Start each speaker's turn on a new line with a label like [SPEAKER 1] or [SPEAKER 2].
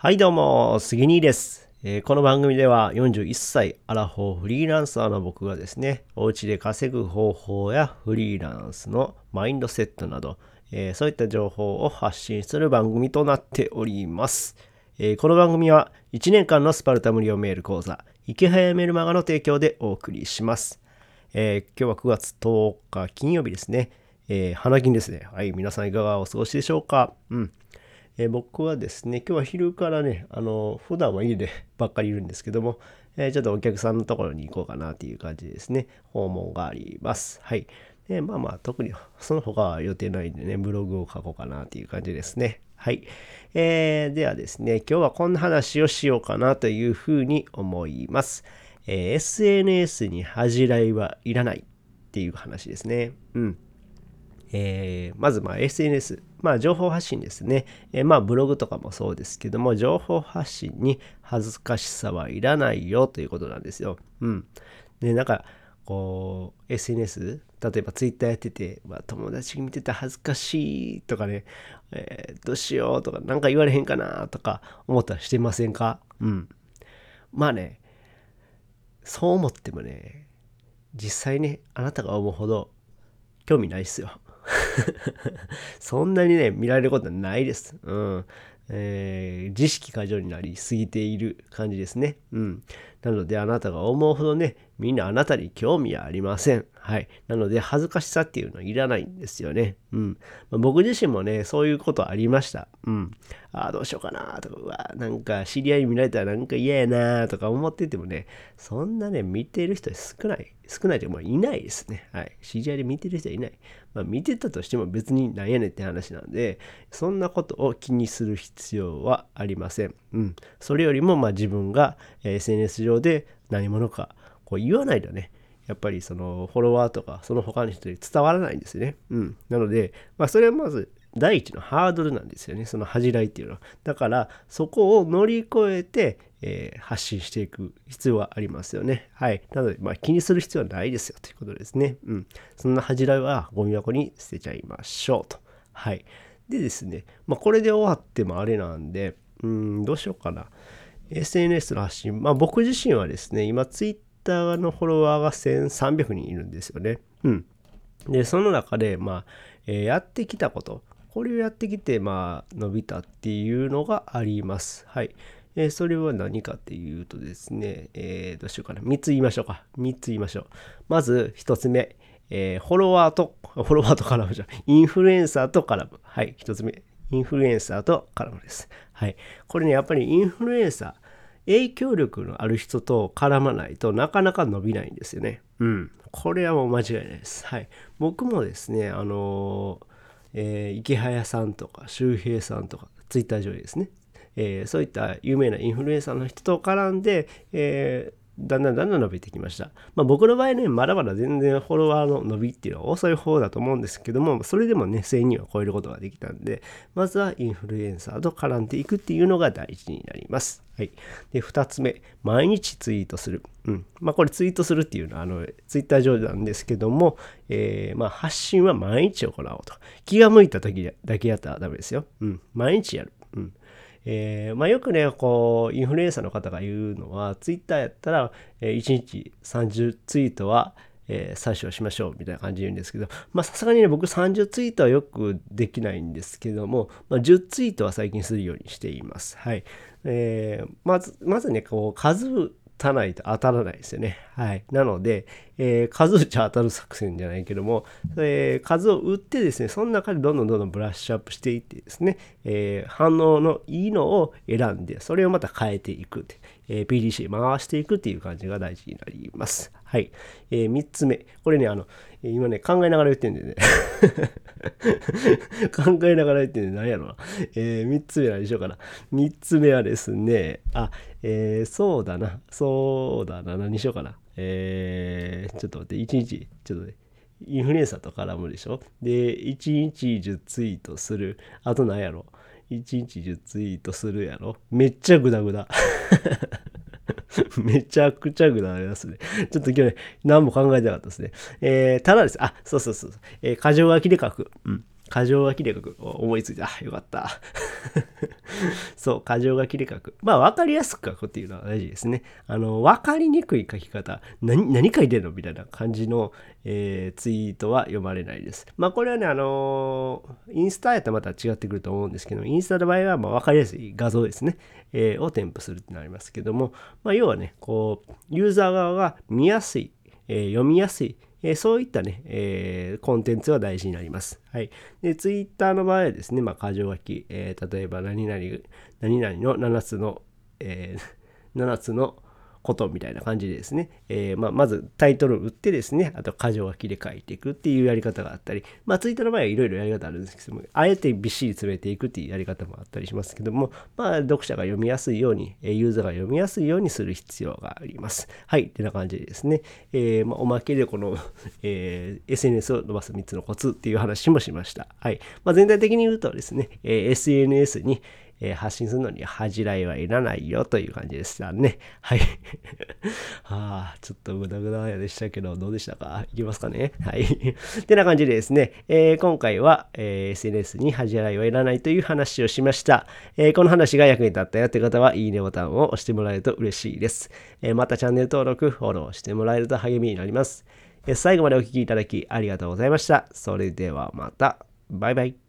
[SPEAKER 1] はいどうも、杉兄です、えーこの番組では41歳アラフォーフリーランサーの僕がですね、お家で稼ぐ方法やフリーランスのマインドセットなど、えーそういった情報を発信する番組となっております。えーこの番組は1年間のスパルタ無料メール講座、池早メルマガの提供でお送りします。えー今日は9月10日金曜日ですね。えー花金ですね。はい、皆さんいかがお過ごしでしょうか？うん。えー僕はですね、今日は昼からね、あの、普段は家でばっかりいるんですけども、えーちょっとお客さんのところに行こうかなっていう感じですね。訪問があります。はい。で、まあまあ、特にその他は予定ないんでね、ブログを書こうかなっていう感じですね。はい。えーではですね、今日はこんな話をしようかなというふうに思います。えー SNS に恥じらいはいらないっていう話ですね。うん。えーまずま SNS、まあ情報発信ですね。えーまあブログとかもそうですけども、情報発信に恥ずかしさはいらないよということなんですよ。うん。で、なんか、こう、SNS、例えば Twitter やってて、ま、友達見てて恥ずかしいとかね、えーどうしようとか、なんか言われへんかなとか思ったらしてませんか？うん。まあね、そう思ってもね、実際ね、あなたが思うほど興味ないっすよ。そんなにね、見られることはないです。うん。えー自意識過剰になりすぎている感じですね。うん。なので、あなたが思うほどね、みんなあなたに興味はありません。はい。なので、恥ずかしさっていうのはいらないんですよね。うん。まあ僕自身もね、そういうことありました。うん。ああ、どうしようかなとか、うわなんか知り合い見られたらなんか嫌やなとか思っててもね、そんなね、見てる人少ない。少ないというか、もいないですね。はい。知り合いで見てる人はいない。まあ、見てたとしても別になんやねんって話なんで、そんなことを気にする必要はありません。うん。それよりも、まあ自分が SNS 上上で何者かこう言わないとね、やっぱりそのフォロワーとかその他の人に伝わらないんですよね。うん。なので、まあそれはまず第一のハードルなんですよね。その恥じらいっていうのは。だからそこを乗り越えて、えー発信していく必要はありますよね。はい。なので、まあ気にする必要はないですよということですね。うん。そんな恥じらいはゴミ箱に捨てちゃいましょうと。はい。でですね、まあこれで終わってもあれなんで、うん、どうしようかな。SNS の発信、まあ僕自身はですね、今 Twitter のフォロワーが1300人いるんですよね。うん。で、その中で、まあ、えーやってきたこと、これをやってきて、まあ、伸びたっていうのがあります。はい。えーそれは何かっていうとですね、えーどうしようかな。3つ言いましょうか。3つ言いましょう。まず、1つ目、えーフォロワーと、フォロワーと絡むじゃん。インフルエンサーと絡む。はい。1つ目。インフルエンサーと絡むです。はい。これね、やっぱりインフルエンサー、影響力のある人と絡まないとなかなか伸びないんですよね。うん。これはもう間違いないです。はい。僕もですね、あのえー池早さんとか周平さんとか、ツイッター上でですね、えーそういった有名なインフルエンサーの人と絡んで、えーだんだんだんだん伸びてきました。まあ僕の場合ね、まだまだ全然フォロワーの伸びっていうのは遅い方だと思うんですけども、それでもね、1000人は超えることができたんで、まずはインフルエンサーと絡んでいくっていうのが大事になります。はい。で、2つ目、毎日ツイートする。うん。まあこれツイートするっていうのは、あの、ツイッター上なんですけども、えーまあ発信は毎日行おうと。気が向いた時だけやったらダメですよ。うん。毎日やる。うん。えーまあ、よくね、こう、インフルエンサーの方が言うのは、ツイッターやったら、え1日30ツイートは、えー採取をしましょうみたいな感じで言うんですけど、まあさすがにね、僕30ツイートはよくできないんですけども、まあ、10ツイートは最近するようにしています。はい。えーまず、まずね、こう、数たないと当たらないですよね。はい。なので、えー数打ち当たる作戦じゃないけども、えー数を打ってですね、その中でどんどんどんどんブラッシュアップしていってですね、えー反応のいいのを選んで、それをまた変えていくって、えー PDC 回していくっていう感じが大事になります。はい。えー、3つ目。これね、あの、今ね、考えながら言ってんでね。考えながら言ってんで何やろな。えー、3つ目何しようかな。3つ目はですね、あ、えー、そうだな。そうだな。何しようかな。えー、ちょっと待って、1日、ちょっとね。インフルエンサーと絡むでしょ？で、1日10ツイートする。あと何やろ ?1 日10ツイートするやろ？めっちゃグダグダ。めちゃくちゃ具だありますね。ちょっと今日ね、何も考えてなかったですね。えー、ただです。あ、そうそうそう。えー、箇条書きで書く。うん。箇条書きで書く。思いついた。よかった。そう、箇条書きで書く。まあ、わかりやすく書くっていうのは大事ですね。あの、わかりにくい書き方、何、何書いてんの？みたいな感じの、えー、ツイートは読まれないです。まあ、これはね、あのー、インスタやったらまた違ってくると思うんですけど、インスタの場合は、まあ、わかりやすい画像ですね、えー、を添付するってなりますけども、まあ、要はね、こう、ユーザー側が見やすい、えー、読みやすい、えー、そういったね、えー、コンテンツは大事になります。はい。で、ツイッターの場合はですね、まあ、箇条書き、えー、例えば何々、何々の7つの、えー、7つの、ことみたいな感じでですね、えー、まあ、まずタイトルを打ってですね、あと箇条書きで書いていくっていうやり方があったり、まあ、ツイッターの場合はいろいろやり方あるんですけども、あえてびっしり詰めていくっていうやり方もあったりしますけども、まあ、読者が読みやすいように、ユーザーが読みやすいようにする必要があります。はい、ってな感じでですね、えー、まあ、おまけでこの、えー、SNS を伸ばす3つのコツっていう話もしました。はい。まあ、全体的に言うとですね、え SNS に、えー、発信するのに恥じらいはいらないよという感じでしたね。はい。は あ、ちょっとグダグダでしたけど、どうでしたか？いきますかね？はい。っ てな感じでですね、えー、今回は、えー、SNS に恥じらいはいらないという話をしました。えこの話が役に立ったよという方は、いいねボタンを押してもらえると嬉しいです。えまたチャンネル登録、フォローしてもらえると励みになります。え最後までお聴きいただきありがとうございました。それではまた。バイバイ。